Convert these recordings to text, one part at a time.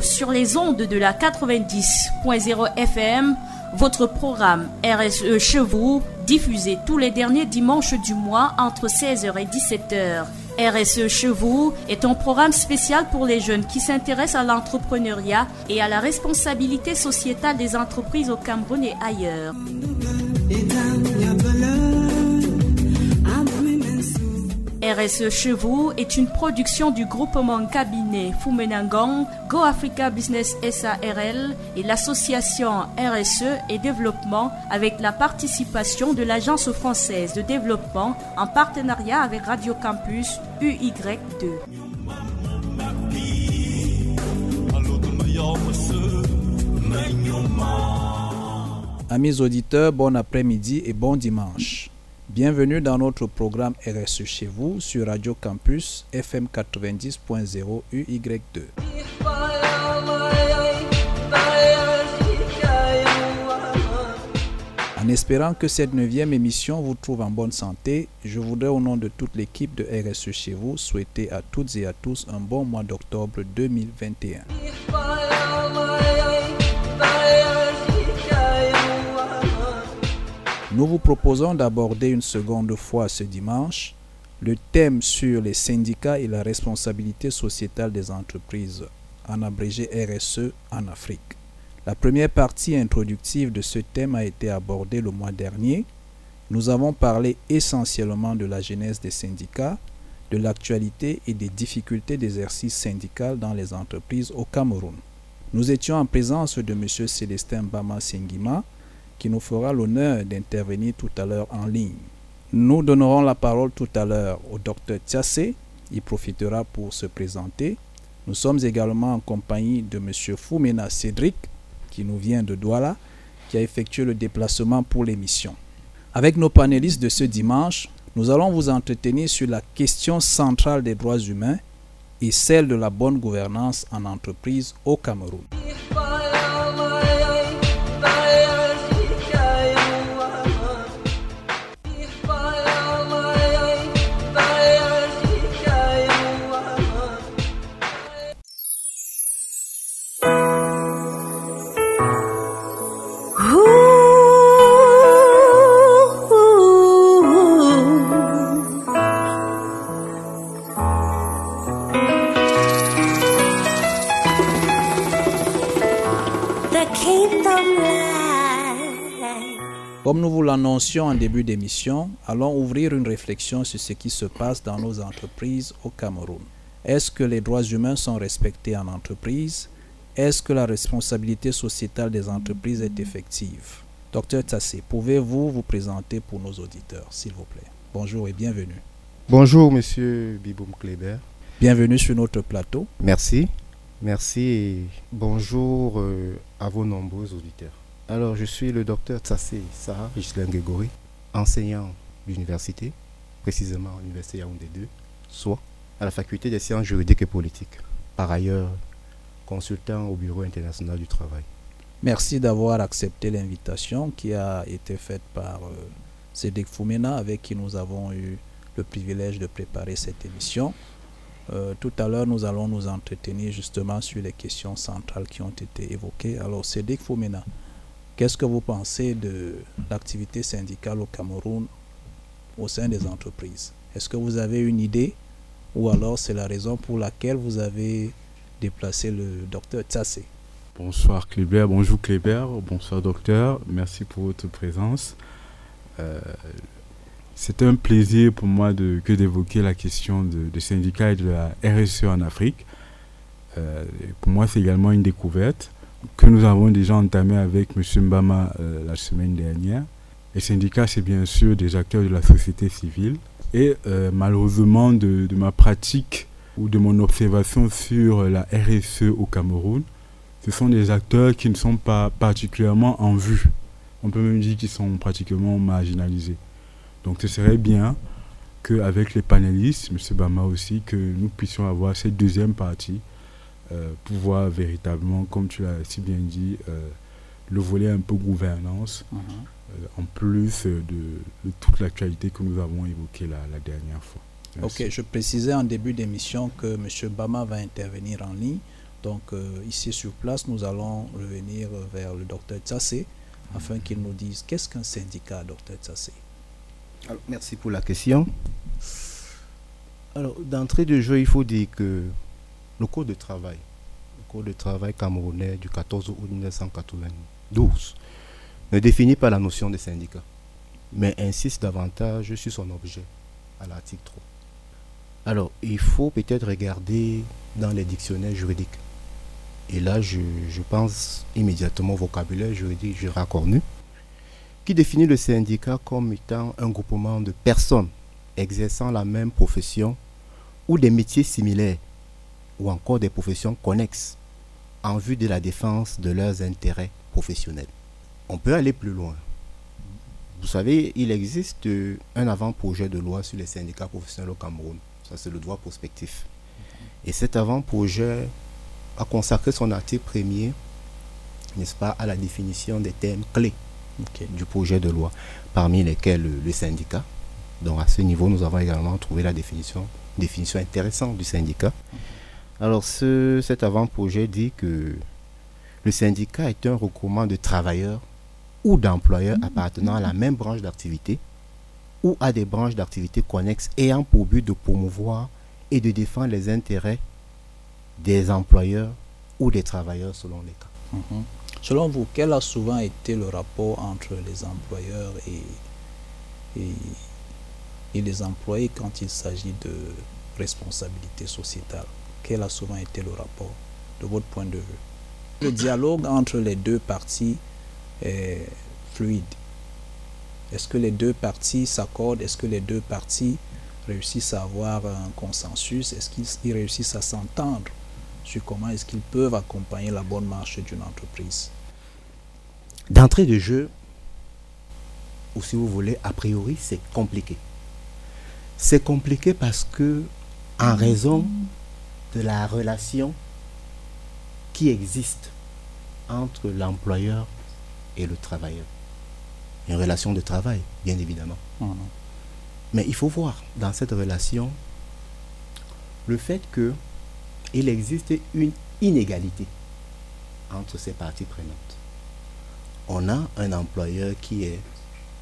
sur les ondes de la 90.0 FM, votre programme RSE chez diffusé tous les derniers dimanches du mois entre 16h et 17h. RSE chez est un programme spécial pour les jeunes qui s'intéressent à l'entrepreneuriat et à la responsabilité sociétale des entreprises au Cameroun et ailleurs. RSE chez vous est une production du groupement cabinet Fumenangang, Go Africa Business SARL et l'association RSE et développement avec la participation de l'Agence française de développement en partenariat avec Radio Campus UY2. Amis auditeurs, bon après-midi et bon dimanche. Bienvenue dans notre programme RSE chez vous sur Radio Campus FM 90.0 UY2. En espérant que cette neuvième émission vous trouve en bonne santé, je voudrais au nom de toute l'équipe de RSE chez vous souhaiter à toutes et à tous un bon mois d'octobre 2021. Nous vous proposons d'aborder une seconde fois ce dimanche le thème sur les syndicats et la responsabilité sociétale des entreprises, en abrégé RSE en Afrique. La première partie introductive de ce thème a été abordée le mois dernier. Nous avons parlé essentiellement de la genèse des syndicats, de l'actualité et des difficultés d'exercice syndical dans les entreprises au Cameroun. Nous étions en présence de M. Célestin Bama Sengima, qui nous fera l'honneur d'intervenir tout à l'heure en ligne. Nous donnerons la parole tout à l'heure au docteur Tiassé. Il profitera pour se présenter. Nous sommes également en compagnie de M. Foumena Cédric, qui nous vient de Douala, qui a effectué le déplacement pour l'émission. Avec nos panélistes de ce dimanche, nous allons vous entretenir sur la question centrale des droits humains et celle de la bonne gouvernance en entreprise au Cameroun. Comme nous vous l'annoncions en début d'émission, allons ouvrir une réflexion sur ce qui se passe dans nos entreprises au Cameroun. Est-ce que les droits humains sont respectés en entreprise? Est-ce que la responsabilité sociétale des entreprises est effective? Docteur Tassé, pouvez-vous vous présenter pour nos auditeurs, s'il vous plaît? Bonjour et bienvenue. Bonjour, monsieur Biboum Kleber. Bienvenue sur notre plateau. Merci. Merci et bonjour euh, à vos nombreux auditeurs. Alors, je suis le docteur Tsassé Sarah Gislain Grégory, enseignant d'université, précisément à l'université Yaoundé 2, soit à la faculté des sciences juridiques et politiques. Par ailleurs, consultant au Bureau international du travail. Merci d'avoir accepté l'invitation qui a été faite par euh, Cédric Foumena, avec qui nous avons eu le privilège de préparer cette émission. Euh, tout à l'heure, nous allons nous entretenir justement sur les questions centrales qui ont été évoquées. Alors, Cédric Foumena, Qu'est-ce que vous pensez de l'activité syndicale au Cameroun au sein des entreprises? Est-ce que vous avez une idée? Ou alors c'est la raison pour laquelle vous avez déplacé le docteur Tsassé Bonsoir Kleber, bonjour Kleber, bonsoir docteur, merci pour votre présence. Euh, c'est un plaisir pour moi que d'évoquer la question de, de syndicats et de la RSE en Afrique. Euh, pour moi, c'est également une découverte que nous avons déjà entamé avec M. Mbama euh, la semaine dernière. Les syndicats, c'est bien sûr des acteurs de la société civile. Et euh, malheureusement, de, ma pratique ou de mon observation sur la RSE au Cameroun, ce sont des acteurs qui ne sont pas particulièrement en vue. On peut même dire qu'ils sont pratiquement marginalisés. Donc ce serait bien qu'avec les panélistes, M. Bama aussi, que nous puissions avoir cette deuxième partie euh, pouvoir véritablement, comme tu l'as si bien dit, euh, le volet un peu gouvernance, Mhm. euh, en plus de, de toute l'actualité que nous avons évoquée la, la dernière fois. Merci. Ok, je précisais en début d'émission que M. Bama va intervenir en ligne. Donc euh, ici sur place, nous allons revenir vers le docteur Tsassé afin qu'il nous dise qu'est-ce qu'un syndicat, docteur Tsassé. merci pour la question. Alors, d'entrée de jeu, il faut dire que le code de travail, le code de travail camerounais du 14 août 1992, ne définit pas la notion de syndicat, mais insiste davantage sur son objet à l'article 3. Alors, il faut peut-être regarder dans les dictionnaires juridiques. Et là, je, pense immédiatement au vocabulaire juridique j'ai raccordu, qui définit le syndicat comme étant un groupement de personnes exerçant la même profession ou des métiers similaires ou encore des professions connexes en vue de la défense de leurs intérêts professionnels. On peut aller plus loin. Vous savez, il existe un avant-projet de loi sur les syndicats professionnels au Cameroun. Ça, c'est le droit prospectif. Et cet avant-projet a consacré son article premier, n'est-ce pas, à la définition des thèmes clés du projet de loi, parmi lesquels le, syndicat. Donc à ce niveau, nous avons également trouvé la définition, définition intéressante du syndicat. Alors ce, cet avant-projet dit que le syndicat est un regroupement de travailleurs ou d'employeurs appartenant à la même branche d'activité ou à des branches d'activité connexes ayant pour but de promouvoir et de défendre les intérêts des employeurs ou des travailleurs selon les cas. Mhm. Selon vous, quel a souvent été le rapport entre les employeurs et, et, les employés quand il s'agit de responsabilité sociétale? Quel a souvent été le rapport de votre point de vue Le dialogue entre les deux parties est fluide. Est-ce que les deux parties s'accordent? Est-ce que les deux parties réussissent à avoir un consensus? Est-ce qu'ils réussissent à s'entendre sur comment est-ce qu'ils peuvent accompagner la bonne marche d'une entreprise? D'entrée de jeu, ou si vous voulez, a priori, c'est compliqué. C'est compliqué parce que, en raison de la relation qui existe entre l'employeur et le travailleur. Une relation de travail, bien évidemment. Mais il faut voir dans cette relation le fait que il existe une inégalité entre ces parties prenantes. On a un employeur qui est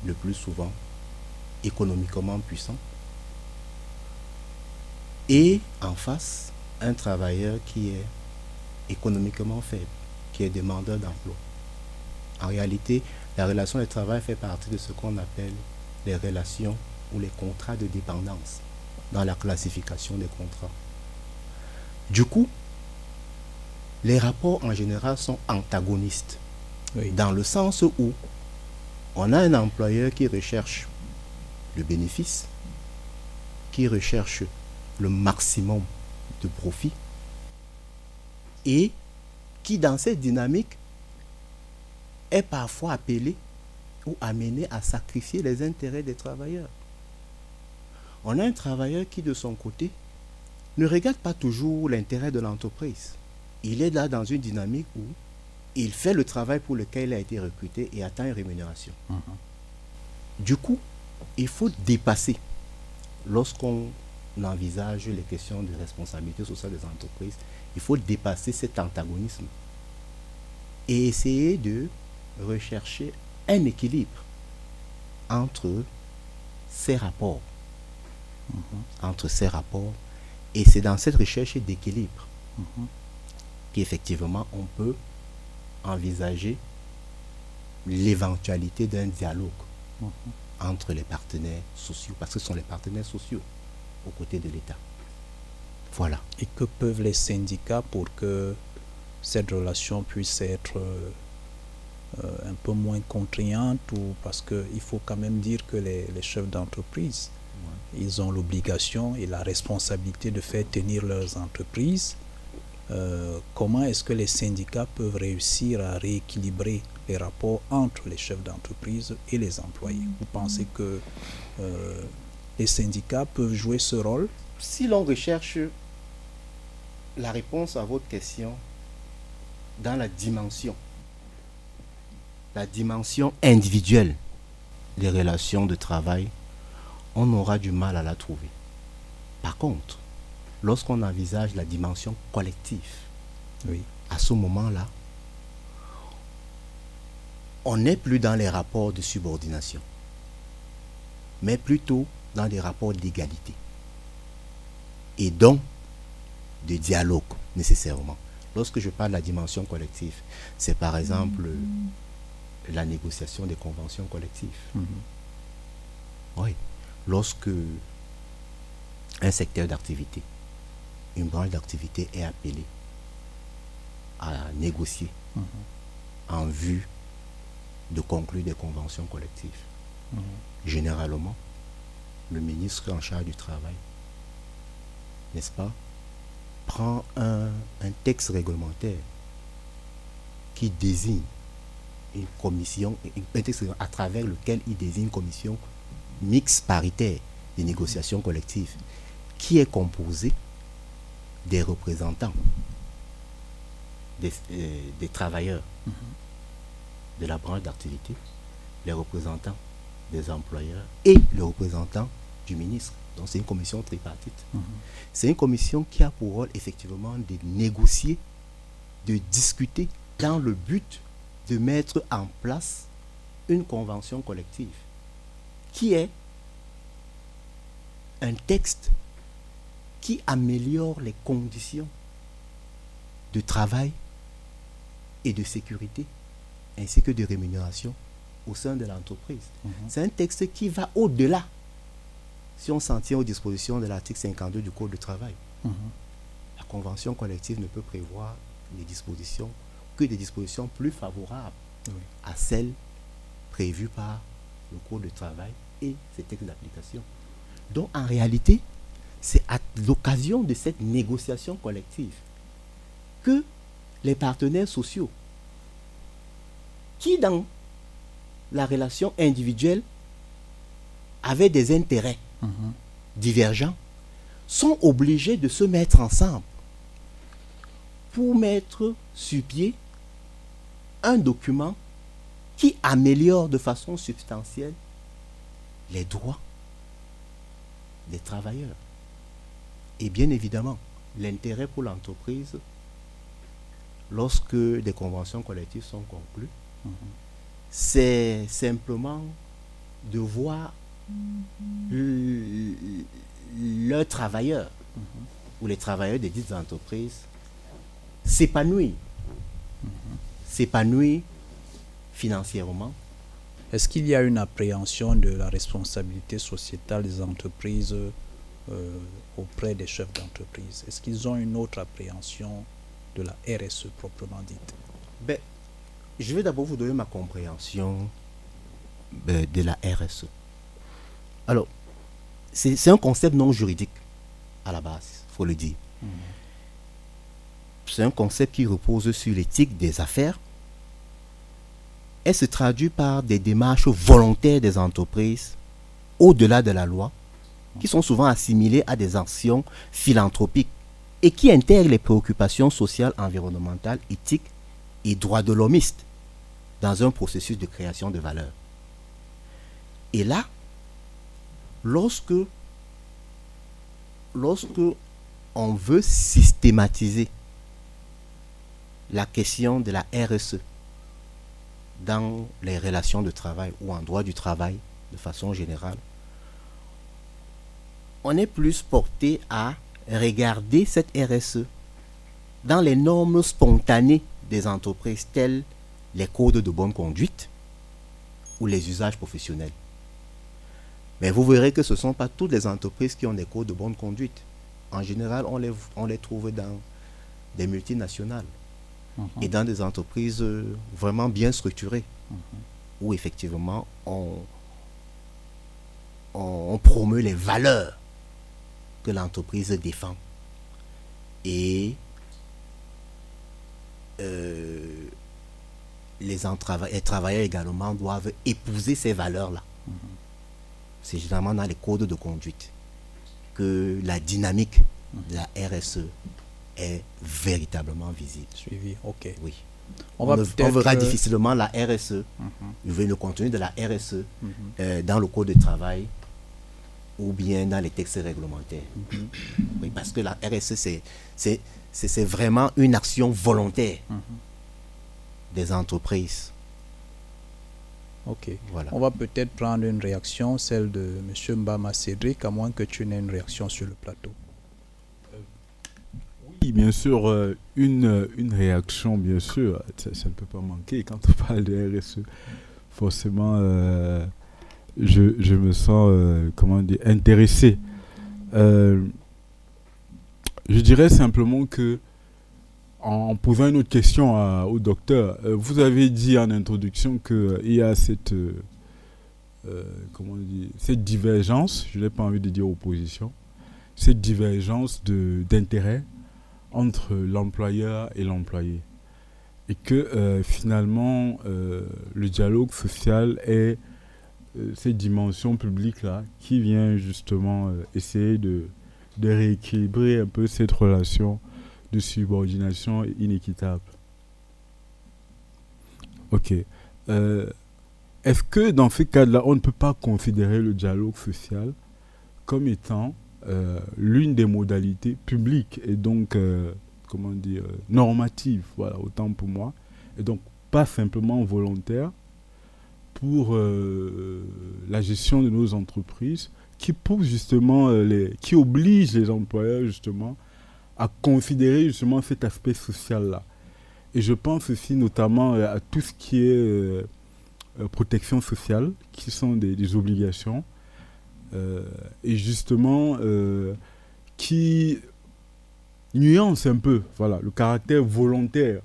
le plus souvent économiquement puissant et en face un travailleur qui est économiquement faible, qui est demandeur d'emploi. En réalité, la relation de travail fait partie de ce qu'on appelle les relations ou les contrats de dépendance dans la classification des contrats. Du coup, les rapports en général sont antagonistes. Dans le sens où on a un employeur qui recherche le bénéfice, qui recherche le maximum de profit et qui dans cette dynamique est parfois appelé ou amené à sacrifier les intérêts des travailleurs. On a un travailleur qui de son côté ne regarde pas toujours l'intérêt de l'entreprise. Il est là dans une dynamique où il fait le travail pour lequel il a été recruté et attend une rémunération. Mhm. Du coup, il faut dépasser, lorsqu'on envisage les questions de responsabilité sociale des entreprises, il faut dépasser cet antagonisme et essayer de rechercher un équilibre entre ces rapports. Mhm. Et c'est dans cette recherche d'équilibre mhm. qu'effectivement on peut envisager l'éventualité d'un dialogue mhm. entre les partenaires sociaux, parce que ce sont les partenaires sociaux aux côtés de l'État. Voilà. Et que peuvent les syndicats pour que cette relation puisse être euh, un peu moins contraignante ou parce qu'il faut quand même dire que les chefs d'entreprise ils ont l'obligation et la responsabilité de faire tenir leurs entreprises. Euh, comment est-ce que les syndicats peuvent réussir à rééquilibrer les rapports entre les chefs d'entreprise et les employés? Vous pensez que euh, les syndicats peuvent jouer ce rôle? Si l'on recherche la réponse à votre question dans la dimension, la dimension individuelle des relations de travail on aura du mal à la trouver. Par contre, lorsqu'on envisage la dimension collective Oui. À ce moment-là, on n'est plus dans les rapports de subordination, mais plutôt dans des rapports d'égalité. Et donc, de dialogue nécessairement. Lorsque je parle de la dimension collective, c'est par exemple la négociation des conventions collectives. Mhm. Oui. Lorsque un secteur d'activité, une branche d'activité est appelée à négocier Mhm. en vue de conclure des conventions collectives, Mhm. généralement, le ministre en charge du travail, n'est-ce pas, prend un, un texte réglementaire qui désigne une commission, un texte à travers lequel il désigne une commission mixte paritaire des négociations collectives qui est composée des représentants des, euh, des travailleurs de la branche d'activité, les représentants des employeurs et le représentant du ministre. Donc c'est une commission tripartite. Mhm. C'est une commission qui a pour rôle effectivement de négocier, de discuter dans le but de mettre en place une convention collective qui est un texte qui améliore les conditions de travail et de sécurité ainsi que de rémunération au sein de l'entreprise. Mhm. C'est un texte qui va au-delà si on s'en tient aux dispositions de l'article 52 du Code du travail. Mhm. La convention collective ne peut prévoir les dispositions que des dispositions plus favorables Oui. à celles prévues par le Code du travail et ses textes d'application. Donc en réalité, c'est à l'occasion de cette négociation collective que les partenaires sociaux, qui dans la relation individuelle avaient des intérêts Mhm. divergents, sont obligés de se mettre ensemble pour mettre sur pied un document qui améliore de façon substantielle les droits des travailleurs. Et bien évidemment, l'intérêt pour l'entreprise, lorsque des conventions collectives sont conclues, Mhm. c'est simplement de voir l- leurs travailleurs ou les travailleurs des dites entreprises s'épanouir. S'épanouir financièrement. Est-ce qu'il y a une appréhension de la responsabilité sociétale des entreprises euh, auprès des chefs d'entreprise? Est-ce qu'ils ont une autre appréhension de la RSE proprement dite? Ben, je vais d'abord vous donner ma compréhension ben, de la RSE. Alors, c'est un concept non juridique à la base, il faut le dire. C'est un concept qui repose sur l'éthique des affaires. Elle se traduit par des démarches volontaires des entreprises au-delà de la loi, qui sont souvent assimilées à des actions philanthropiques et qui intègrent les préoccupations sociales, environnementales, éthiques et droits de l'homiste dans un processus de création de valeur. Et là, lorsque, lorsque on veut systématiser la question de la RSE dans les relations de travail ou en droit du travail de façon générale, on est plus porté à regarder cette RSE dans les normes spontanées des entreprises telles les codes de bonne conduite ou les usages professionnels. Mais vous verrez que ce ne sont pas toutes les entreprises qui ont des codes de bonne conduite. En général, on les, on les trouve dans des multinationales et dans des entreprises euh, vraiment bien structurées, où effectivement on, on, on promeut les valeurs que l'entreprise défend. Et euh, les, travailleurs également doivent épouser ces valeurs-là. C'est généralement dans les codes de conduite que la dynamique de la RSE est véritablement visible. Suivi, ok. Oui. On va ne- on verra euh, difficilement la RSE, Mhm, le contenu de la RSE mhm, euh, dans le code de travail ou bien dans les textes réglementaires. mhm. Oui, parce que la RSE, c'est, vraiment une action volontaire des entreprises. Ok. Voilà. On va peut-être prendre une réaction, celle de M. Mbama Cédric, à moins que tu n'aies une réaction sur le plateau. Euh, oui, bien sûr, euh, une, une réaction, bien sûr, ça, ne peut pas manquer quand on parle de RSE. Forcément, euh, je, je, me sens, comment dire, intéressé. je dirais simplement que en posant une autre question au docteur, euh, vous avez dit en introduction qu'il euh, y a cette, euh, comment cette divergence, je n'ai pas envie de dire opposition, cette divergence d'intérêt entre l'employeur et l'employé. Et que finalement, le dialogue social est cette dimension publique-là qui vient justement essayer de, de rééquilibrer un peu cette relation de subordination inéquitable. Ok. Euh, est-ce que dans ce cas-là, on ne peut pas considérer le dialogue social comme étant euh, l'une des modalités publiques et donc, euh, comment dire, normatives, voilà, autant pour moi, et donc pas simplement volontaire pour la gestion de nos entreprises qui pousse justement les, qui oblige les employeurs justement à considérer justement cet aspect social-là. Et je pense aussi notamment euh, à tout ce qui est euh, euh, protection sociale, qui sont des, obligations, et justement qui nuance un peu voilà, le caractère volontaire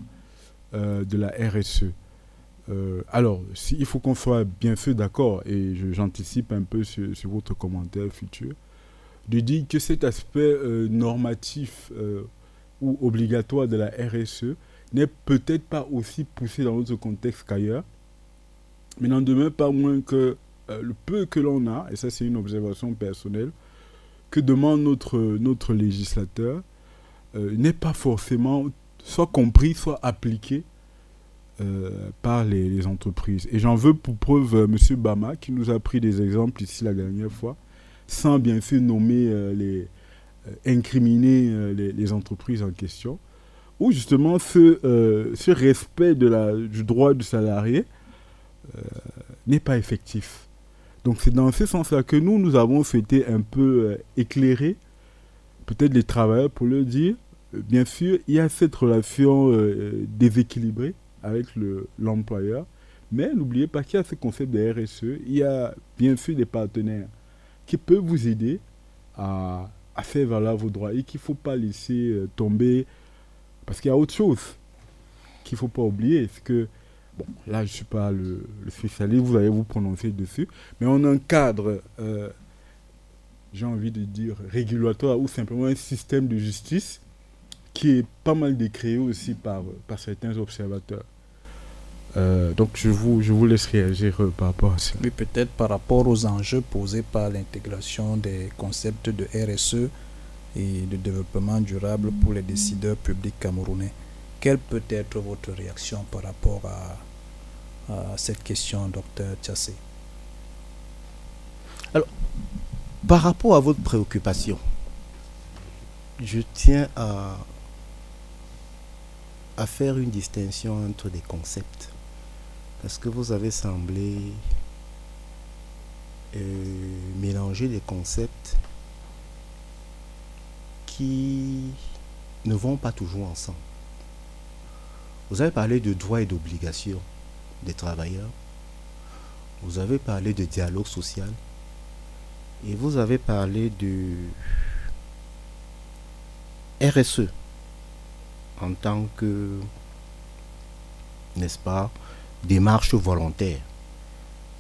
de la RSE. alors, il faut qu'on soit bien sûr d'accord, et j'anticipe un peu sur, sur, votre commentaire futur, de dire que cet aspect euh, normatif euh, ou obligatoire de la RSE n'est peut-être pas aussi poussé dans notre contexte qu'ailleurs, mais n'en demeure pas moins que euh, le peu que l'on a, et ça c'est une observation personnelle, que demande notre, notre législateur n'est pas forcément soit compris, soit appliqué par les, les, entreprises. Et j'en veux pour preuve M. Bama qui nous a pris des exemples ici la dernière fois sans bien sûr nommer euh, les, euh, incriminer euh, les, entreprises en question, où justement ce, ce respect de la, du droit du salarié n'est pas effectif. Donc c'est dans ce sens-là que nous, nous avons souhaité un peu éclairer peut-être les travailleurs pour leur dire, bien sûr, il y a cette relation déséquilibrée avec l'employeur, mais n'oubliez pas qu'il y a ce concept de RSE, il y a bien sûr des partenaires qui peut vous aider à, faire valoir vos droits et qu'il ne faut pas laisser euh, tomber. Parce qu'il y a autre chose qu'il ne faut pas oublier. C'est que, bon, là, je ne suis pas le, spécialiste, vous allez vous prononcer dessus, mais on a un cadre, euh, j'ai envie de dire, régulatoire ou simplement un système de justice qui est pas mal décréé aussi par, par certains observateurs. Euh, donc je vous, je vous laisse réagir euh, par rapport à ça. Oui, peut-être par rapport aux enjeux posés par l'intégration des concepts de RSE et de développement durable pour les décideurs publics camerounais. Quelle peut être votre réaction par rapport à, à cette question, docteur Tchassé Alors, par rapport à votre préoccupation, je tiens à, à faire une distinction entre des concepts. Est-ce que vous avez semblé euh, mélanger des concepts qui ne vont pas toujours ensemble? Vous avez parlé de droits et d'obligations des travailleurs. Vous avez parlé de dialogue social. Et vous avez parlé de RSE en tant que, n'est-ce pas, démarche volontaire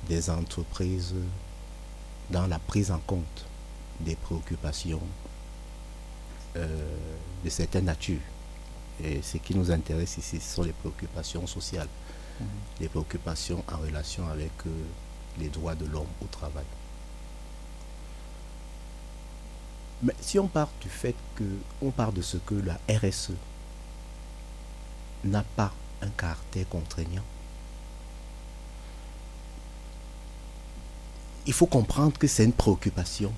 des entreprises dans la prise en compte des préoccupations euh, de certaines natures. Et ce qui nous intéresse ici, ce sont les préoccupations sociales, mhm. les préoccupations en relation avec euh, les droits de l'homme au travail. Mais si on part du fait que on part de ce que la RSE n'a pas un caractère contraignant, il faut comprendre que c'est une préoccupation.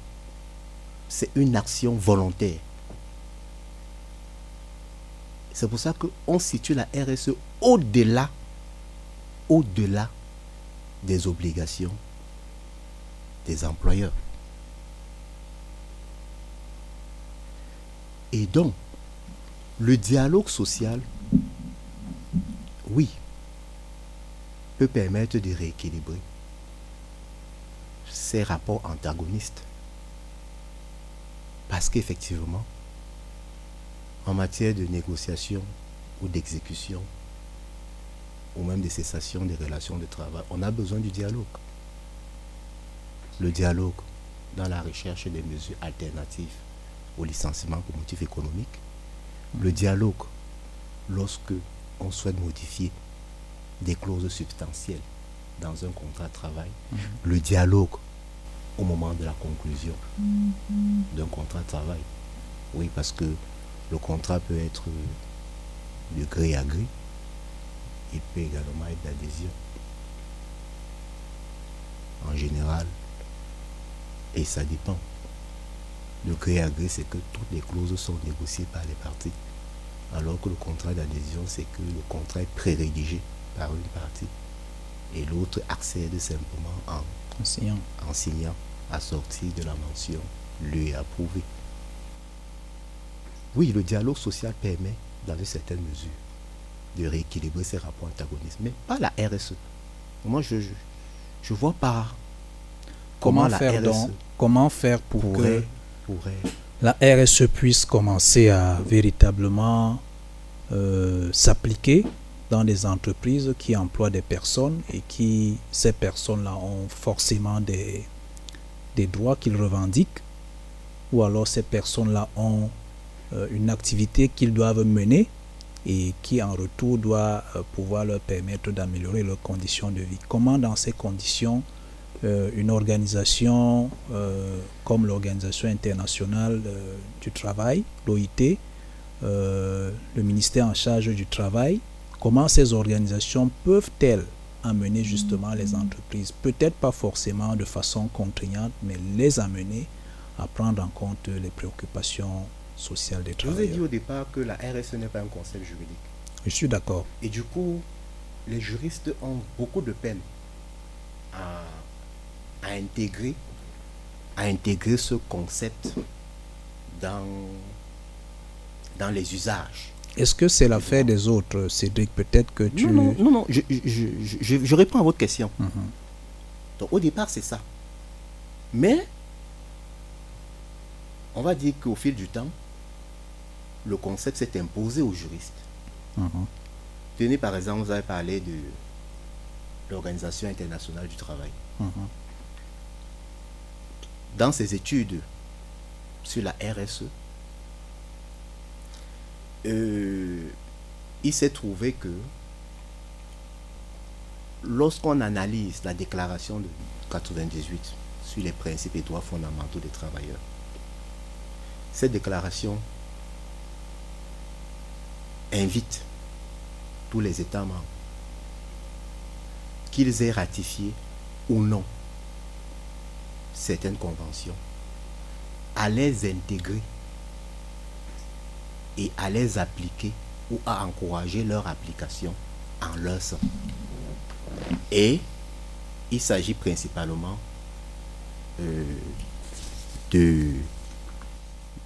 C'est une action volontaire. C'est pour ça qu'on situe la RSE au-delà, au-delà des obligations des employeurs. Et donc, le dialogue social, oui, peut permettre de rééquilibrer ces rapports antagonistes. Parce qu'effectivement, en matière de négociation ou d'exécution, ou même de cessation des relations de travail, on a besoin du dialogue. Le dialogue dans la recherche des mesures alternatives au licenciement pour motif économique. Le dialogue lorsque on souhaite modifier des clauses substantielles dans un contrat de travail. Mhm. Le dialogue au moment de la conclusion d'un contrat de travail. Oui, parce que le contrat peut être de gré à gré. Il peut également être d'adhésion. En général, et ça dépend. Le gré à gré, c'est que toutes les clauses sont négociées par les parties. Alors que le contrat d'adhésion, c'est que le contrat est pré-rédigé par une partie. Et l'autre accède simplement en, en signant. en signant à sortir de la mention lui approuvé. Oui, le dialogue social permet, dans une certaine mesure, de rééquilibrer ces rapports antagonistes, mais pas la RSE. Moi, je je, vois pas comment, la faire RSE comment faire pour que la RSE puisse commencer à véritablement euh, s'appliquer? Dans des entreprises qui emploient des personnes et qui, ces personnes-là, ont forcément des, des droits qu'ils revendiquent, ou alors ces personnes-là ont euh, une activité qu'ils doivent mener et qui en retour doit euh, pouvoir leur permettre d'améliorer leurs conditions de vie. Comment dans ces conditions euh, une organisation comme l'Organisation internationale du travail, l'OIT, le ministère en charge du travail, comment ces organisations peuvent-elles amener justement les entreprises, peut-être pas forcément de façon contraignante, mais les amener à prendre en compte les préoccupations sociales des travailleurs. Je vous ai dit au départ que la RSE n'est pas un concept juridique. Je suis d'accord. Et du coup, les juristes ont beaucoup de peine à, à intégrer, à intégrer ce concept dans, dans les usages. Est-ce que c'est l'affaire des autres, Cédric? Peut-être que tu... Non, non, non, Je, je, je, réponds à votre question. Mhm. Donc au départ, c'est ça. Mais, on va dire qu'au fil du temps, le concept s'est imposé aux juristes. Mhm. Tenez par exemple, vous avez parlé de l'Organisation internationale du travail. Mhm. Dans ses études sur la RSE, euh, il s'est trouvé que lorsqu'on analyse la déclaration de 98 sur les principes et droits fondamentaux des travailleurs, cette déclaration invite tous les États membres, qu'ils aient ratifié ou non certaines conventions, à les intégrer et à les appliquer ou à encourager leur application en leur sein. Et il s'agit principalement euh, de,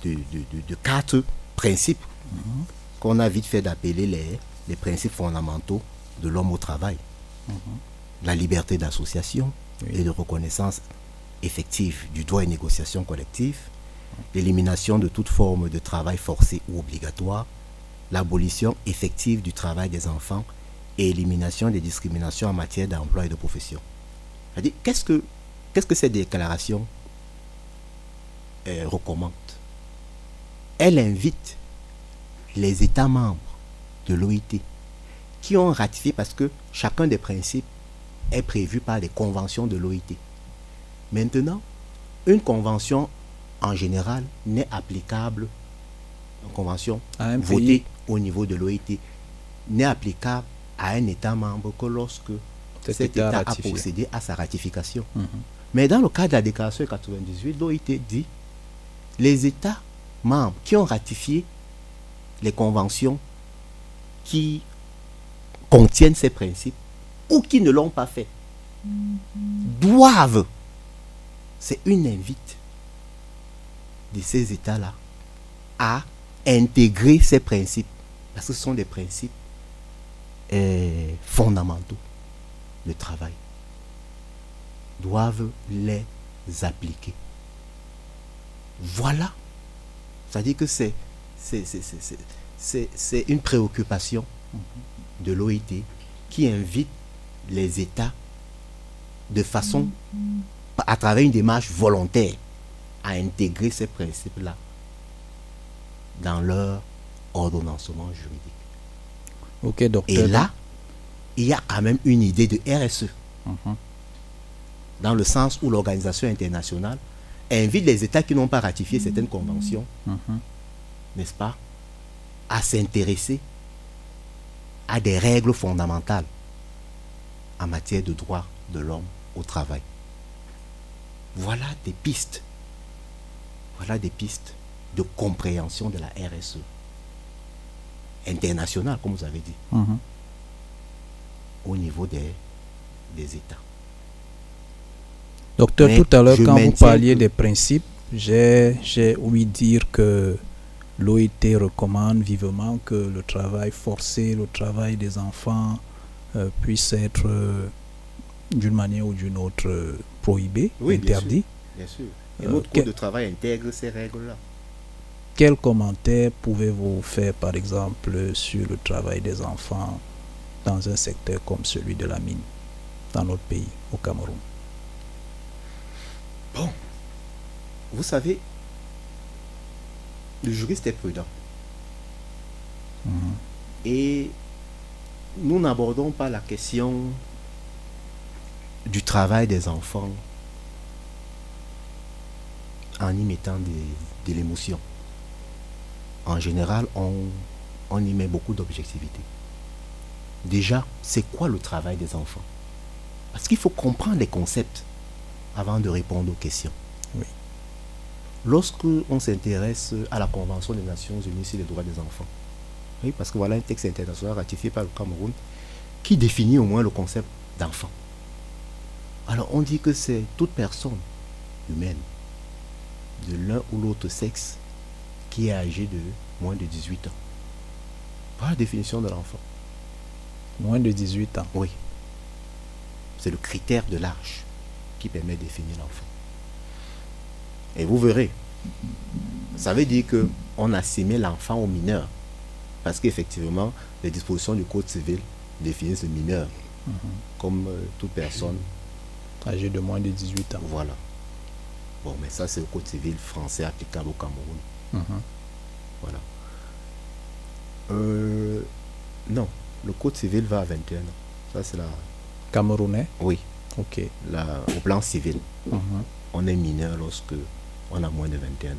de, quatre principes qu'on a vite fait d'appeler les, les principes fondamentaux de l'homme au travail. La liberté d'association et de reconnaissance effective du droit et négociation collective, l'élimination de toute forme de travail forcé ou obligatoire, l'abolition effective du travail des enfants et élimination des discriminations en matière d'emploi et de profession. Qu'est-ce que, qu'est-ce que cette déclaration euh, recommande Elle invite les États membres de l'OIT qui ont ratifié parce que chacun des principes est prévu par les conventions de l'OIT. Maintenant, une convention en général, n'est applicable, en convention votée au niveau de l'OIT, n'est applicable à un État membre que lorsque cet, État, a procédé à sa ratification. Mhm. Mais dans le cas de la déclaration 98, l'OIT dit les États membres qui ont ratifié les conventions qui contiennent ces principes ou qui ne l'ont pas fait doivent, c'est une invite de ces États-là à intégrer ces principes. Parce que ce sont des principes euh, fondamentaux de travail. Doivent les appliquer. Voilà. C'est-à-dire que c'est, c'est, une préoccupation de l'OIT qui invite les États de façon, à travers une démarche volontaire, à intégrer ces principes-là dans leur ordonnancement juridique. Ok, docteur. Et là, il y a quand même une idée de RSE. Mhm. Dans le sens où l'organisation internationale invite les États qui n'ont pas ratifié certaines conventions, mhm. n'est-ce pas, à s'intéresser à des règles fondamentales en matière de droits de l'homme au travail. Voilà des pistes. Voilà des pistes de compréhension de la RSE internationale, comme vous avez dit, mhm. au niveau des, des États. Docteur, tout à l'heure, quand vous parliez des principes, j'ai ouï dire que l'OIT recommande vivement que le travail forcé, le travail des enfants euh, puisse être euh, d'une manière ou d'une autre euh, prohibé, interdit. Bien sûr. Et notre code de travail intègre ces règles-là. Quels commentaires pouvez-vous faire, par exemple, sur le travail des enfants dans un secteur comme celui de la mine, dans notre pays, au Cameroun? Bon, vous savez, le juriste est prudent. Mhm. Et nous n'abordons pas la question du travail des enfants en y mettant de, l'émotion. En général, on, on y met beaucoup d'objectivité. Déjà, c'est quoi le travail des enfants? Parce qu'il faut comprendre les concepts avant de répondre aux questions. Oui. Lorsque on s'intéresse à la Convention des Nations Unies sur les droits des enfants, oui, parce que voilà un texte international ratifié par le Cameroun qui définit au moins le concept d'enfant. Alors on dit que c'est toute personne humaine de l'un ou l'autre sexe qui est âgé de moins de 18 ans. Voilà la définition de l'enfant. Moins de 18 ans. Oui. C'est le critère de l'âge qui permet de définir l'enfant. Et vous verrez, ça veut dire que on assimile l'enfant au mineur. Parce qu'effectivement, les dispositions du Code civil définissent le mineur mhm. comme euh, toute personne âgée de moins de 18 ans. Voilà. Bon, mais ça, c'est le Code civil français applicable au Cameroun. Mhm. Voilà. Euh, non, le Code civil va à 21 ans. Ça, c'est la. Camerounais? Oui. Ok. au plan civil, mhm. on est mineur lorsque on a moins de 21 ans.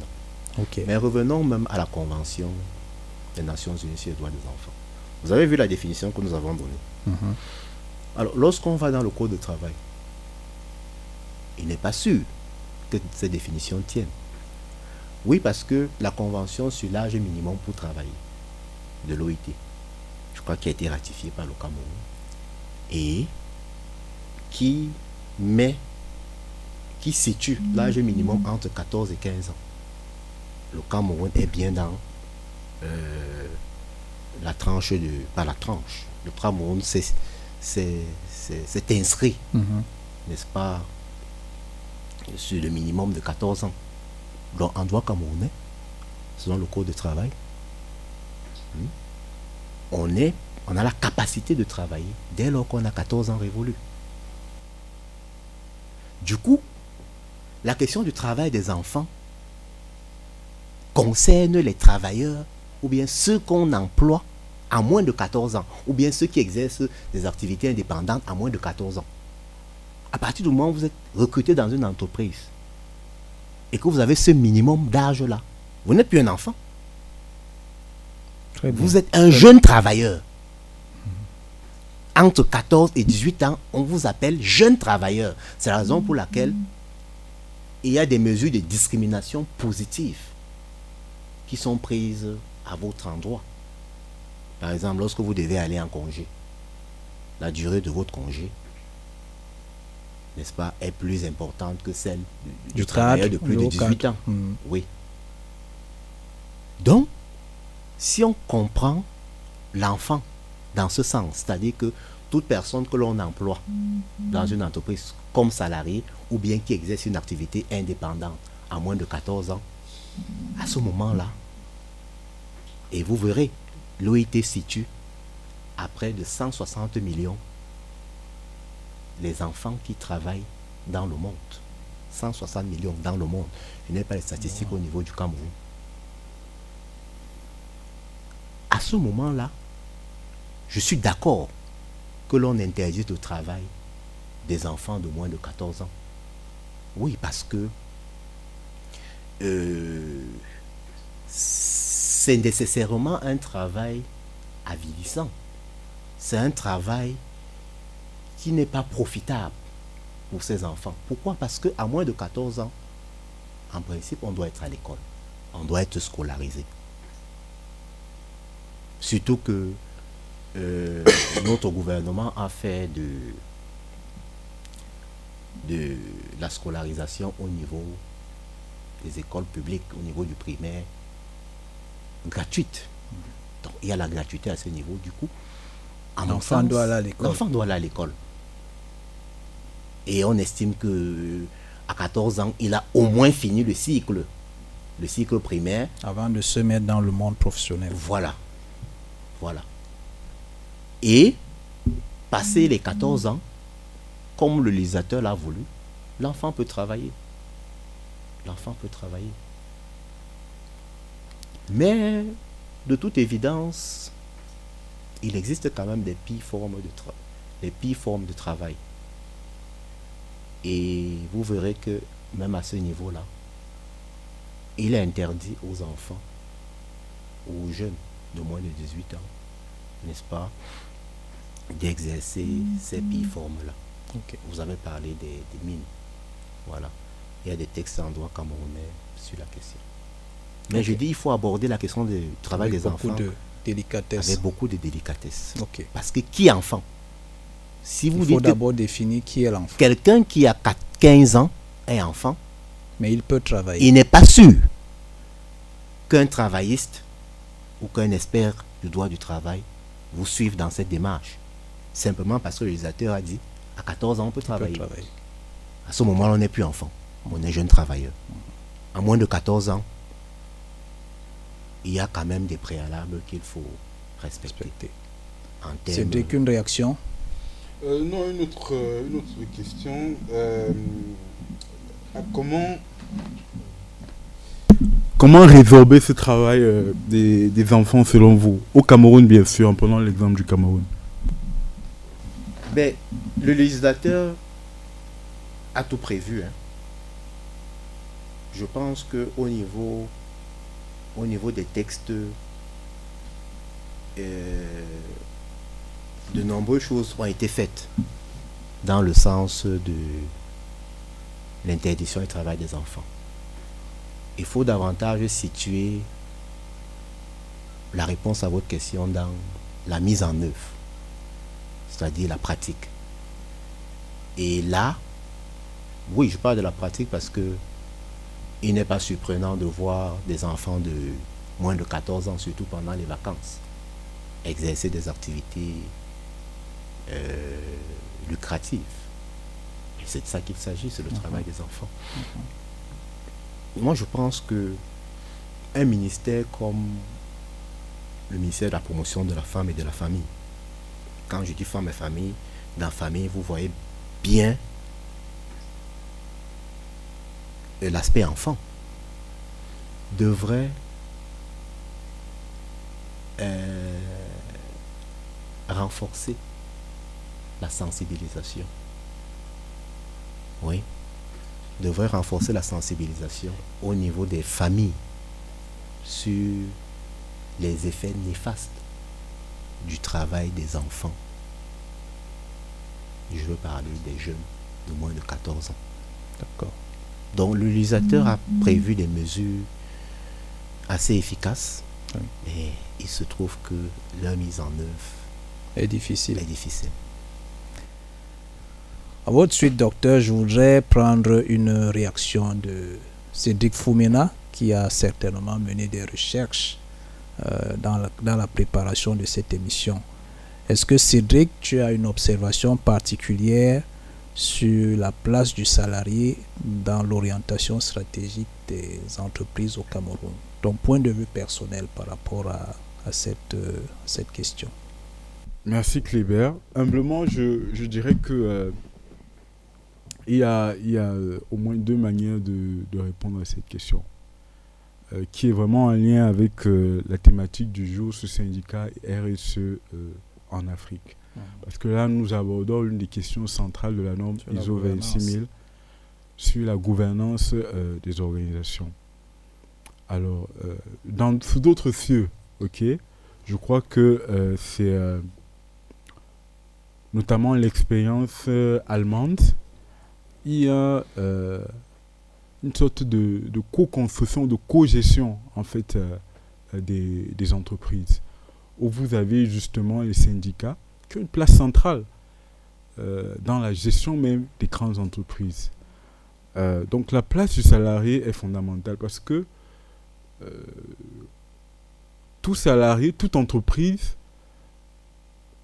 Ok. Mais revenons même à la Convention des Nations Unies sur les droits des enfants. Vous avez vu la définition que nous avons donnée? Mhm. Alors, lorsqu'on va dans le Code de travail, il n'est pas sûr que ces définitions tiennent. Oui, parce que la Convention sur l'âge minimum pour travailler de l'OIT, je crois qu'il a été ratifiée par le Cameroun, et qui met, qui situe l'âge minimum entre 14 et 15 ans. Le Cameroun est bien dans euh, la tranche de. Pas la tranche. Le Cameroun c'est inscrit, mhm. n'est-ce pas, sur le minimum de 14 ans. Donc en droit camerounais, selon le code de travail, hmm, on, est, on a la capacité de travailler dès lors qu'on a 14 ans révolus. Du coup, la question du travail des enfants concerne les travailleurs ou bien ceux qu'on emploie à moins de 14 ans ou bien ceux qui exercent des activités indépendantes à moins de 14 ans. À partir du moment où vous êtes recruté dans une entreprise et que vous avez ce minimum d'âge-là, vous n'êtes plus un enfant. vous êtes un jeune travailleur. Entre 14 et 18 ans, on vous appelle jeune travailleur. C'est la raison pour laquelle il y a des mesures de discrimination positive qui sont prises à votre endroit. Par exemple, lorsque vous devez aller en congé, la durée de votre congé, n'est-ce pas, est plus importante que celle du, Du travailleur cadre, de plus de le 18 cadre. ans. Mhm. Oui. Donc, si on comprend l'enfant dans ce sens, c'est-à-dire que toute personne que l'on emploie dans une entreprise comme salarié ou bien qui exerce une activité indépendante à moins de 14 ans, à ce moment-là, et vous verrez, l'OIT situe à près de 160 millions les enfants qui travaillent dans le monde. 160 millions dans le monde. Je n'ai pas les statistiques au niveau du Cameroun. À ce moment-là, je suis d'accord que l'on interdise le travail des enfants de moins de 14 ans. Oui, parce que euh, c'est nécessairement un travail avilissant. C'est un travail qui n'est pas profitable pour ces enfants. Pourquoi? Parce qu'à moins de 14 ans, en principe, on doit être à l'école. On doit être scolarisé. Surtout que euh, notre gouvernement a fait de, de la scolarisation au niveau des écoles publiques, au niveau du primaire, gratuite. Donc il y a la gratuité à ce niveau. Du coup, à mon L'enfant sens, doit aller à l'école. L'enfant doit aller à l'école. Et on estime que à 14 ans, il a au moins fini le cycle, le cycle primaire. Avant de se mettre dans le monde professionnel. Voilà. Voilà. Et, passé les 14 ans, comme le législateur l'a voulu, l'enfant peut travailler. L'enfant peut travailler. Mais, de toute évidence, il existe quand même des pires formes de, des pires formes de travail. Et vous verrez que même à ce niveau-là, il est interdit aux enfants, aux jeunes de moins de 18 ans, n'est-ce pas, d'exercer ces pires formes-là. Ok. Vous avez parlé des, des mines. Voilà. Il y a des textes en droit camerounais sur la question. Mais je dis, il faut aborder la question du travail Avec des beaucoup enfants de délicatesse. avec beaucoup de délicatesse. Parce que qui est enfant? Si vous Il faut d'abord définir qui est l'enfant. quelqu'un qui a 4 15 ans est enfant, Mais il peut travailler. il n'est pas sûr qu'un travailliste ou qu'un expert du droit du travail vous suive dans cette démarche. Simplement parce que le législateur a dit à 14 ans on peut Il peut travailler. À ce moment-là, on n'est plus enfant. On est jeune travailleur. À moins de 14 ans, il y a quand même des préalables qu'il faut respecter. Respecté. En C'est qu'une réaction. Euh, non, une autre, euh, une autre question. Euh, comment, comment résorber ce travail des, des enfants selon vous? Au Cameroun, bien sûr, en prenant l'exemple du Cameroun. Ben, le législateur a tout prévu. hein. Je pense que au niveau, au niveau des textes, de nombreuses choses ont été faites dans le sens de l'interdiction du travail des enfants. Il faut davantage situer la réponse à votre question dans la mise en œuvre c'est-à-dire la pratique. Et là, oui, je parle de la pratique parce que il n'est pas surprenant de voir des enfants de moins de 14 ans, surtout pendant les vacances, exercer des activités euh, lucratives. Et c'est de ça qu'il s'agit, c'est le travail des enfants. Moi, je pense que un ministère comme le ministère de la promotion de la femme et de la famille, quand je dis femme et famille, dans famille, vous voyez bien l'aspect enfant devrait euh, renforcer la sensibilisation. Oui, devrait renforcer la sensibilisation au niveau des familles sur les effets néfastes du travail des enfants. Je veux parler des jeunes de moins de 14 ans. D'accord. Donc le législateur a prévu des mesures assez efficaces Mais il se trouve que leur mise en œuvre est difficile. Est difficile. À votre suite, docteur, je voudrais prendre une réaction de Cédric Foumena, qui a certainement mené des recherches euh, dans, la, préparation de cette émission. Est-ce que Cédric, tu as une observation particulière sur la place du salarié dans l'orientation stratégique des entreprises au Cameroun? Ton point de vue personnel par rapport à, euh, cette question. Merci Kléber. Humblement, je, je dirais que euh, il y a, il y a euh, au moins deux manières de, de, répondre à cette question, euh, qui est vraiment en lien avec euh, la thématique du jour, ce syndicat RSE en Afrique. Mmh. Parce que là, nous abordons une des questions centrales de la norme sur ISO 26000 sur la gouvernance des organisations. Alors, dans, sous d'autres cieux, ok, je crois que c'est notamment l'expérience allemande il y a euh, une sorte de, co-construction, de co-gestion en fait euh, des, entreprises, où vous avez justement les syndicats qui ont une place centrale euh, dans la gestion même des grandes entreprises. Donc la place du salarié est fondamentale parce que tout salarié, toute entreprise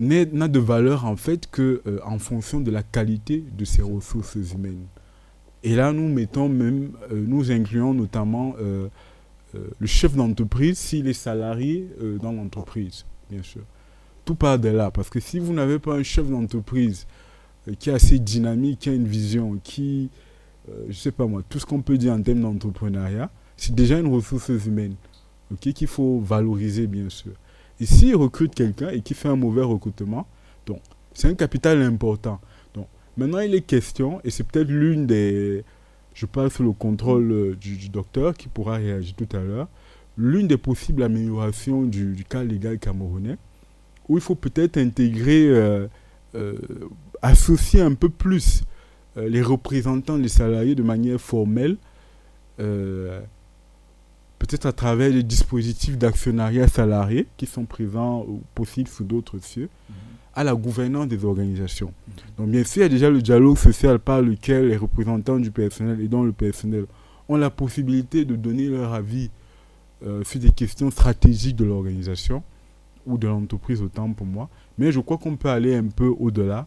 n'a de valeur en fait que euh, en fonction de la qualité de ses ressources humaines. Et là, nous mettons même, euh, nous incluons notamment euh, le chef d'entreprise s'il est salarié dans l'entreprise, bien sûr. Tout part de là, parce que si vous n'avez pas un chef d'entreprise qui est assez dynamique, qui a une vision, qui, je sais pas moi, tout ce qu'on peut dire en termes d'entrepreneuriat, c'est déjà une ressource humaine, ok, qu'il faut valoriser, bien sûr. Et s'il recrute quelqu'un et qui fait un mauvais recrutement, donc c'est un capital important. Donc maintenant il est question, et c'est peut-être l'une des, je passe sous le contrôle euh, du, docteur qui pourra réagir tout à l'heure, l'une des possibles améliorations du, cas légal camerounais, où il faut peut-être intégrer, euh, euh, associer un peu plus les représentants des salariés de manière formelle peut-être à travers les dispositifs d'actionnariat salarié qui sont présents ou possibles sous d'autres cieux, mmh. à la gouvernance des organisations. Mmh. Donc bien sûr, il y a déjà le dialogue social par lequel les représentants du personnel et dont le personnel ont la possibilité de donner leur avis euh, sur des questions stratégiques de l'organisation ou de l'entreprise autant pour moi. Mais je crois qu'on peut aller un peu au-delà,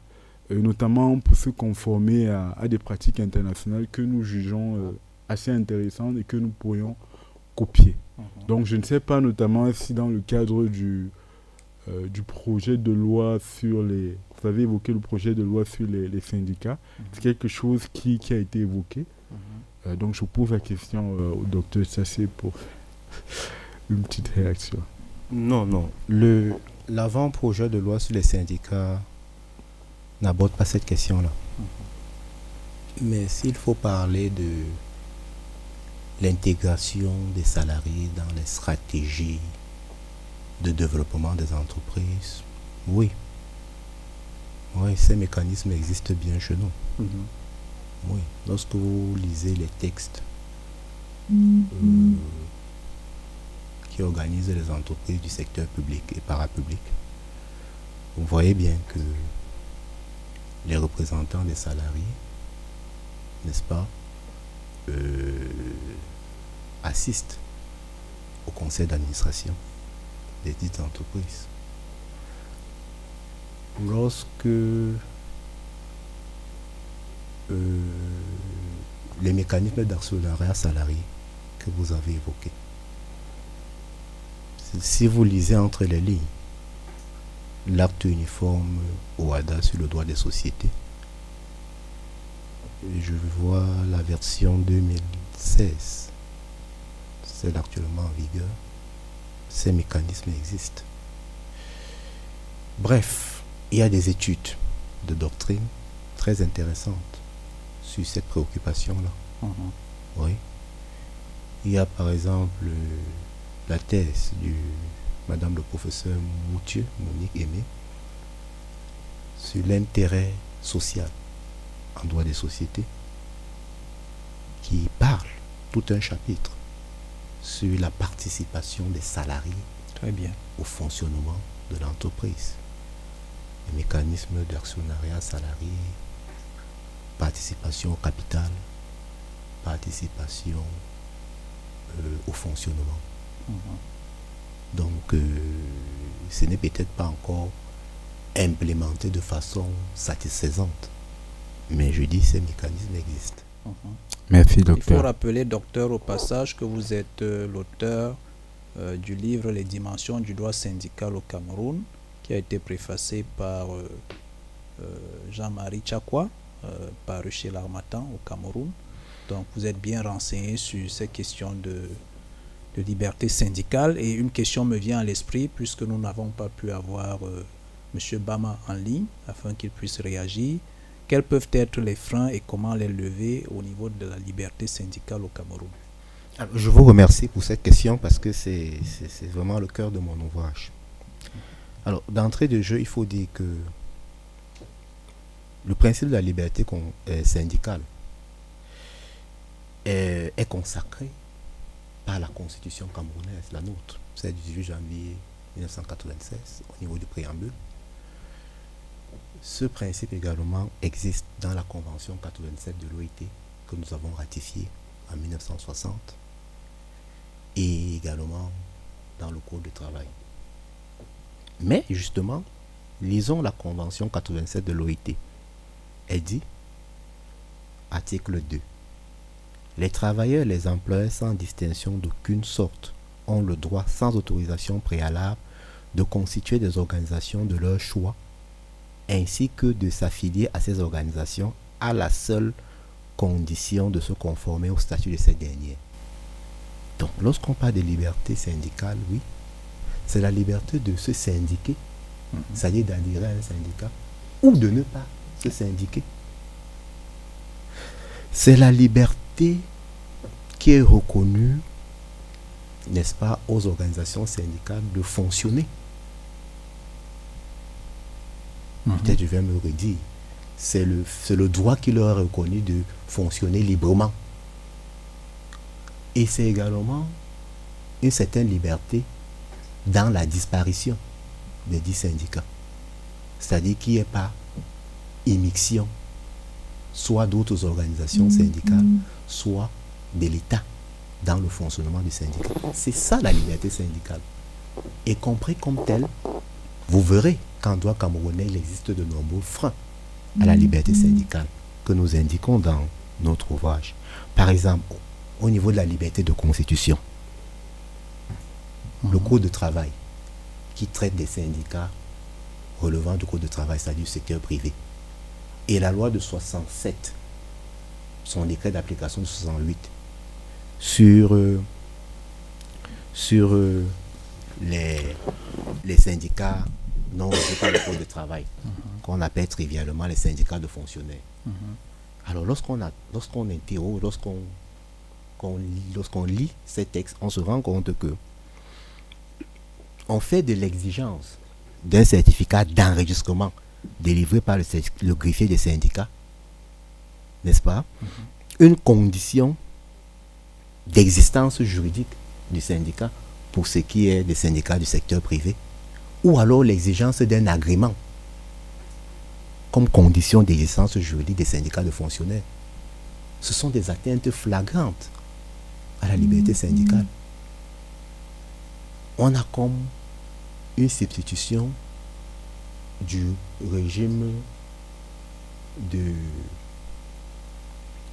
euh, notamment pour se conformer à, à, des pratiques internationales que nous jugeons euh, assez intéressantes et que nous pourrions copier. Mmh. Donc je ne sais pas notamment si dans le cadre du, euh, du projet de loi sur les... Vous avez évoqué le projet de loi sur les, les syndicats. Mmh. C'est quelque chose qui, qui, a été évoqué. Mmh. Euh, donc je pose la question euh, au docteur Sassé pour une petite réaction. Non, non. Le, l'avant-projet de loi sur les syndicats n'aborde pas cette question-là. Mais s'il faut parler de l'intégration des salariés dans les stratégies de développement des entreprises, oui. Oui, ces mécanismes existent bien chez nous. Mm -hmm. Oui, lorsque vous lisez les textes mm -hmm. euh, qui organisent les entreprises du secteur public et parapublic, vous voyez bien que les représentants des salariés, n'est-ce pas, euh, assiste au conseil d'administration des dites entreprises. Lorsque euh, les mécanismes d'actionnariat salarié que vous avez évoqués, si vous lisez entre les lignes l'acte uniforme OADA sur le droit des sociétés, je vois la version 2016 celle actuellement en vigueur, ces mécanismes existent. Bref, il y a des études de doctrine très intéressantes sur cette préoccupation-là. Mm -hmm. Oui. Il y a par exemple la thèse du Madame le professeur Moutieu, Monique Aimé, sur l'intérêt social en droit des sociétés, qui parle tout un chapitre sur la participation des salariés Très bien. au fonctionnement de l'entreprise. Les mécanismes d'actionnariat salarié, participation au capital, participation euh, au fonctionnement. Mhm. Donc, euh, ce n'est peut-être pas encore implémenté de façon satisfaisante. Mais je dis, ces mécanismes existent. Mhm. Merci, Il faut docteur. rappeler, docteur, au passage, que vous êtes euh, l'auteur euh, du livre Les dimensions du droit syndical au Cameroun, qui a été préfacé par euh, euh, Jean-Marie Chakwa, euh, paru chez l'Armatan au Cameroun. Donc, vous êtes bien renseigné sur ces questions de, de liberté syndicale. Et une question me vient à l'esprit, puisque nous n'avons pas pu avoir M. Bama en ligne, afin qu'il puisse réagir. Quels peuvent être les freins et comment les lever au niveau de la liberté syndicale au Cameroun Alors, je vous remercie pour cette question parce que c'est c'est- c'est vraiment le cœur de mon ouvrage. Alors, d'entrée de jeu, il faut dire que le principe de la liberté euh, syndicale est, est consacré par la constitution camerounaise, la nôtre, celle du 18 janvier 1996, au niveau du préambule. Ce principe également existe dans la convention 87 de l'OIT que nous avons ratifiée en 1960 et également dans le Code du travail. Mais justement, lisons la Convention 87 de l'OIT. Elle dit, article 2, les travailleurs et les employeurs sans distinction d'aucune sorte ont le droit sans autorisation préalable de constituer des organisations de leur choix ainsi que de s'affilier à ces organisations à la seule condition de se conformer au statut de ces dernières. Donc, lorsqu'on parle de liberté syndicale, oui, c'est la liberté de se syndiquer, c'est-à-dire d'adhérer à un syndicat, ou de ne pas se syndiquer. C'est la liberté qui est reconnue, n'est-ce pas, aux organisations syndicales de fonctionner. Peut-être je vais me redire. C'est le, c'est le droit qui leur est reconnu de fonctionner librement. Et c'est également une certaine liberté dans la disparition des dix syndicats. C'est-à-dire qu'il n'y ait pas émission, soit d'autres organisations syndicales, soit de l'État dans le fonctionnement du syndicat. C'est ça la liberté syndicale. Et compris comme telle, vous verrez qu'en droit camerounais, il existe de nombreux freins à la liberté syndicale que nous indiquons dans notre ouvrage. Par exemple, au niveau de la liberté de constitution, le Code de travail qui traite des syndicats relevant du Code de travail, c'est-à-dire du secteur privé, et la loi de 67, son décret d'application de 68, sur, euh, sur euh, les, les syndicats non régis par le Code de travail, qu'on appelle trivialement les syndicats de fonctionnaires. Alors lorsqu'on a lorsqu'on interroge, lorsqu'on qu'on lit, lorsqu'on lit ces textes, on se rend compte que on fait de l'exigence d'un certificat d'enregistrement délivré par le, le greffier des syndicats, n'est-ce pas, une condition d'existence juridique du syndicat pour ce qui est des syndicats du secteur privé, ou alors l'exigence d'un agrément comme condition d'existence juridique des syndicats de fonctionnaires. Ce sont des atteintes flagrantes à la liberté syndicale. On a comme une substitution du régime de...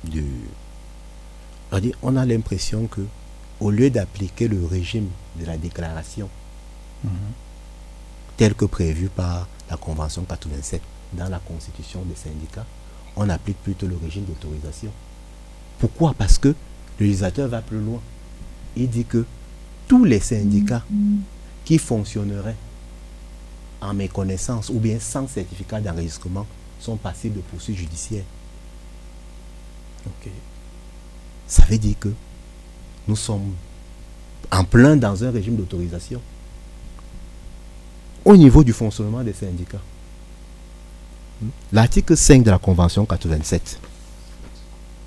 de on a l'impression que au lieu d'appliquer le régime de la déclaration tel que prévu par la Convention 87 dans la constitution des syndicats, on applique plutôt le régime d'autorisation. Pourquoi? Parce que le législateur va plus loin. Il dit que tous les syndicats qui fonctionneraient en méconnaissance ou bien sans certificat d'enregistrement sont passibles de poursuites judiciaires. Ok. Ça veut dire que nous sommes en plein dans un régime d'autorisation. Au niveau du fonctionnement des syndicats, l'article 5 de la Convention 87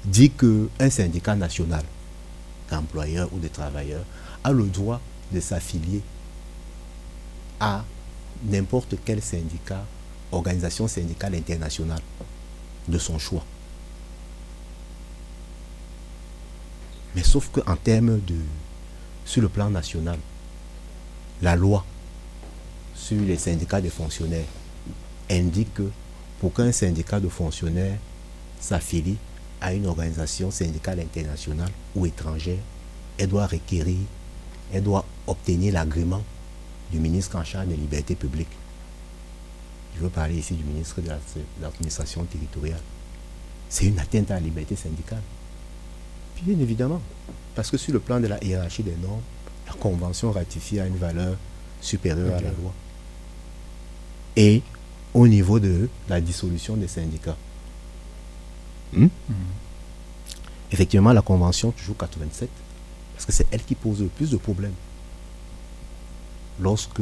dit qu'un syndicat national d'employeur ou de travailleur a le droit de s'affilier à n'importe quel syndicat, organisation syndicale internationale de son choix. Mais sauf qu'en termes de, sur le plan national, la loi sur les syndicats de fonctionnaires indique que pour qu'un syndicat de fonctionnaires s'affilie à une organisation syndicale internationale ou étrangère, elle doit requérir, elle doit obtenir l'agrément du ministre en charge des libertés publiques. Je veux parler ici du ministre de l'administration territoriale. C'est une atteinte à la liberté syndicale. Bien évidemment, parce que sur le plan de la hiérarchie des normes, la convention ratifie à une valeur supérieure à la loi. Et au niveau de la dissolution des syndicats. Hmm? Hmm. Effectivement, la convention, toujours 87, parce que c'est elle qui pose le plus de problèmes. Lorsque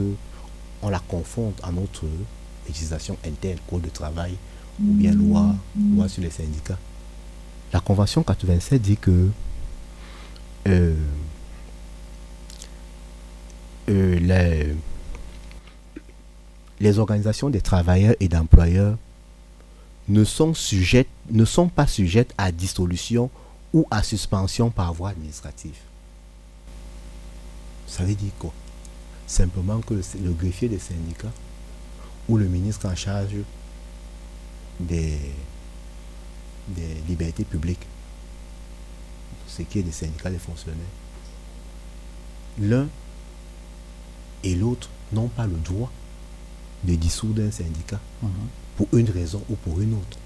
on la confronte à notre législation interne, code de travail, ou bien loi, loi sur les syndicats. La convention 87 dit que euh, euh, les, les organisations des travailleurs et d'employeurs ne sont, pas sujettes à dissolution ou à suspension par voie administrative. Ça veut dire quoi? Simplement que le, greffier des syndicats ou le ministre en charge des, des libertés publiques, ce qui est des syndicats des fonctionnaires, l'un et l'autre n'ont pas le droit de dissoudre un syndicat mhm. pour une raison ou pour une autre.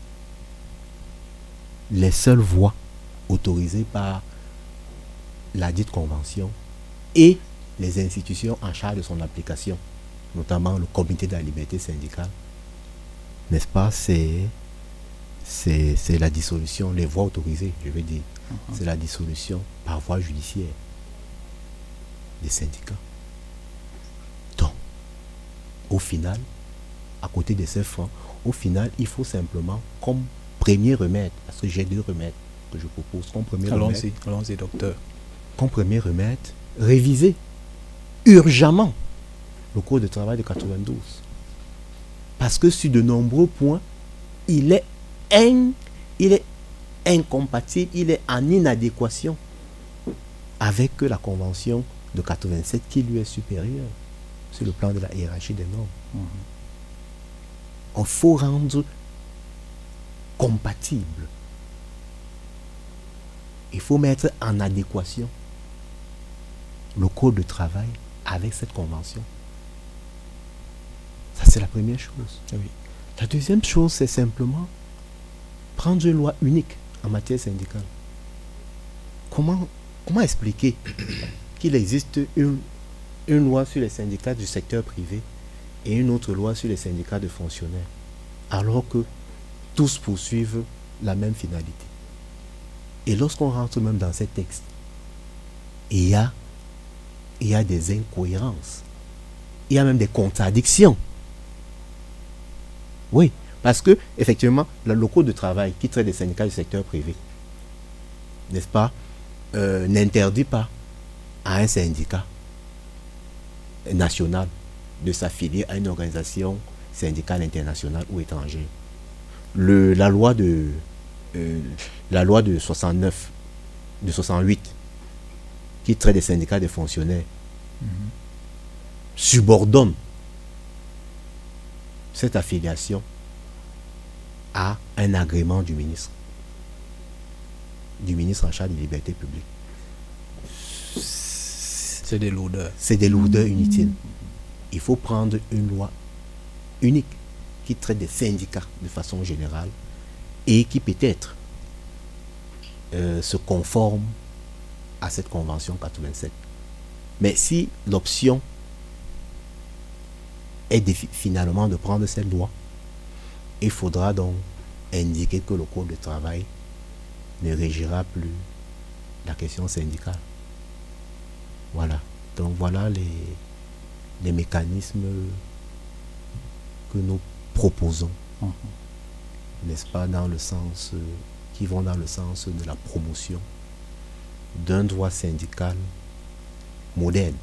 Les seules voies autorisées par la dite convention et les institutions en charge de son application, notamment le comité de la liberté syndicale, n'est-ce pas, c'est, c'est, la dissolution, les voies autorisées, je veux dire, mhm. c'est la dissolution par voie judiciaire des syndicats final, à côté de ces francs, au final, il faut simplement, comme premier remède, parce que j'ai deux remèdes que je propose, comme premier remède. Allons-y, docteur. Comme premier remède, réviser urgemment le cours de travail de 92. Parce que sur de nombreux points, il est, il est incompatible, il est en inadéquation avec la convention de 87 qui lui est supérieure sur le plan de la hiérarchie des normes. Mhm. Il faut rendre compatible. Il faut mettre en adéquation le code de travail avec cette convention. Ça, c'est la première chose. La deuxième chose, c'est simplement prendre une loi unique en matière syndicale. Comment, comment expliquer qu'il existe une une loi sur les syndicats du secteur privé et une autre loi sur les syndicats de fonctionnaires, alors que tous poursuivent la même finalité. Et lorsqu'on rentre même dans ces textes, il y a, il y a des incohérences, il y a même des contradictions. Oui, parce que, effectivement, le locaux de travail qui traite des syndicats du secteur privé, n'est-ce pas, euh, n'interdit pas à un syndicat national de s'affilier à une organisation syndicale internationale ou étrangère. La loi de euh, la loi de 69 de 68 qui traite des syndicats des fonctionnaires subordonne cette affiliation à un agrément du ministre du ministre en charge des libertés publiques c'est des lourdeurs. C'est des lourdeurs inutiles. Il faut prendre une loi unique qui traite des syndicats de façon générale et qui peut-être euh, se conforme à cette convention 87. Mais si l'option est finalement de prendre cette loi, il faudra donc indiquer que le code de travail ne régira plus la question syndicale. Voilà. Donc voilà les, les mécanismes que nous proposons. Mhm. N'est-ce pas? Dans le sens, qui vont dans le sens de la promotion d'un droit syndical moderne.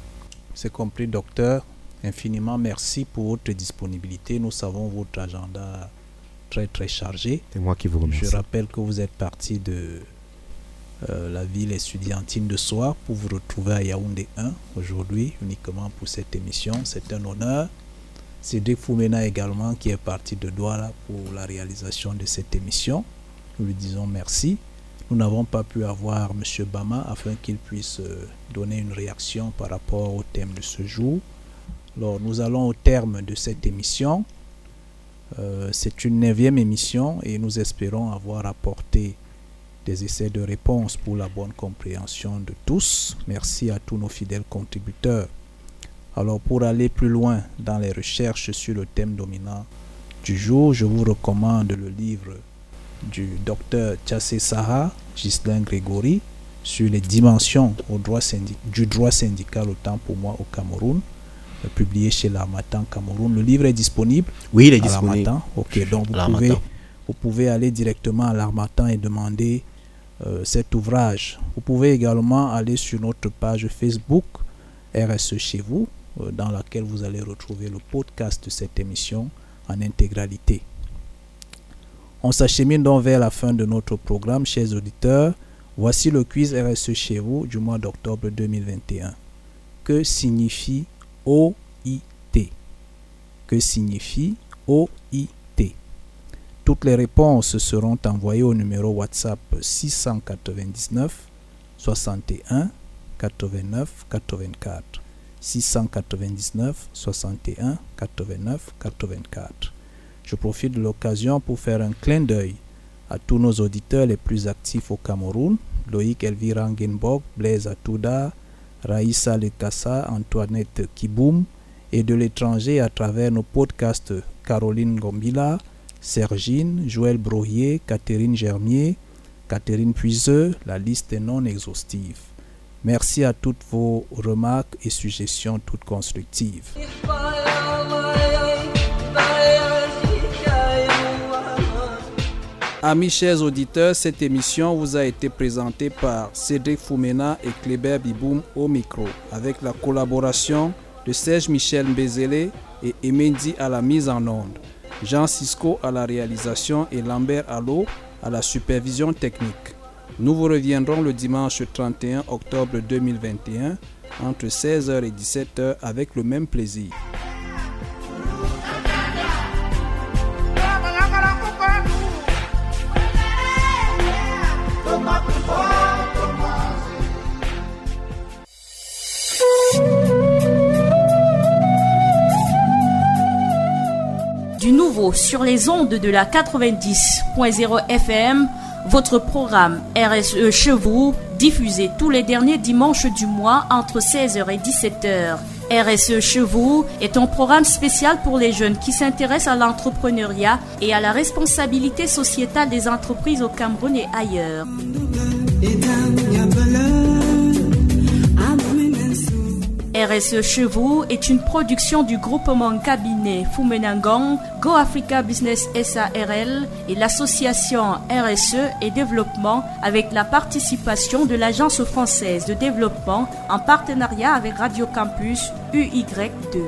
C'est compris, docteur. Infiniment merci pour votre disponibilité. Nous savons votre agenda très très chargé. C'est moi qui vous remercie. Je rappelle que vous êtes parti de euh, la ville estudiantine de Soir pour vous retrouver à Yaoundé 1 aujourd'hui, uniquement pour cette émission. C'est un honneur. Cédric Foumena également qui est parti de Douala pour la réalisation de cette émission. Nous lui disons merci. Nous n'avons pas pu avoir M. Bama afin qu'il puisse euh, donner une réaction par rapport au thème de ce jour. Alors, nous allons au terme de cette émission. Euh, c'est une neuvième émission et nous espérons avoir apporté des essais de réponse pour la bonne compréhension de tous. Merci à tous nos fidèles contributeurs. Alors pour aller plus loin dans les recherches sur le thème dominant du jour, je vous recommande le livre du docteur Tchassé Saha, Ghislain Grégory, sur les dimensions au droit du droit syndical autant pour moi au Cameroun, publié chez l'Armatan Cameroun. Le livre est disponible Oui, il est disponible. Ok, donc vous pouvez, vous pouvez aller directement à l'Armatan et demander cet ouvrage. Vous pouvez également aller sur notre page Facebook RSE chez vous, euh, dans laquelle vous allez retrouver le podcast de cette émission en intégralité. On s'achemine donc vers la fin de notre programme, chers auditeurs. Voici le quiz RSE chez vous du mois d'octobre 2021. Que signifie OIT Que signifie OIT toutes les réponses seront envoyées au numéro WhatsApp 699 61 89 84. 699 61 89 84. Je profite de l'occasion pour faire un clin d'œil à tous nos auditeurs les plus actifs au Cameroun, Loïc Elvira Ngenbog, Blaise Atouda, Raïssa Lekassa, Antoinette Kiboum, et de l'étranger à travers nos podcasts Caroline Gombila, Sergine, Joël Brohier, Catherine Germier, Catherine Puiseux, la liste est non exhaustive. Merci à toutes vos remarques et suggestions toutes constructives. Amis chers auditeurs, cette émission vous a été présentée par Cédric Foumena et Kléber Biboum au micro, avec la collaboration de Serge Michel Mbezele et Emendi à la mise en onde. Jean Cisco à la réalisation et Lambert Allo à la supervision technique. Nous vous reviendrons le dimanche 31 octobre 2021 entre 16h et 17h avec le même plaisir. Sur les ondes de la 90.0 FM, votre programme RSE chez diffusé tous les derniers dimanches du mois entre 16h et 17h. RSE chez est un programme spécial pour les jeunes qui s'intéressent à l'entrepreneuriat et à la responsabilité sociétale des entreprises au Cameroun et ailleurs. RSE chez vous est une production du groupement cabinet Fumenangong, Go Africa Business SARL et l'association RSE et développement avec la participation de l'Agence française de développement en partenariat avec Radio Campus UY2.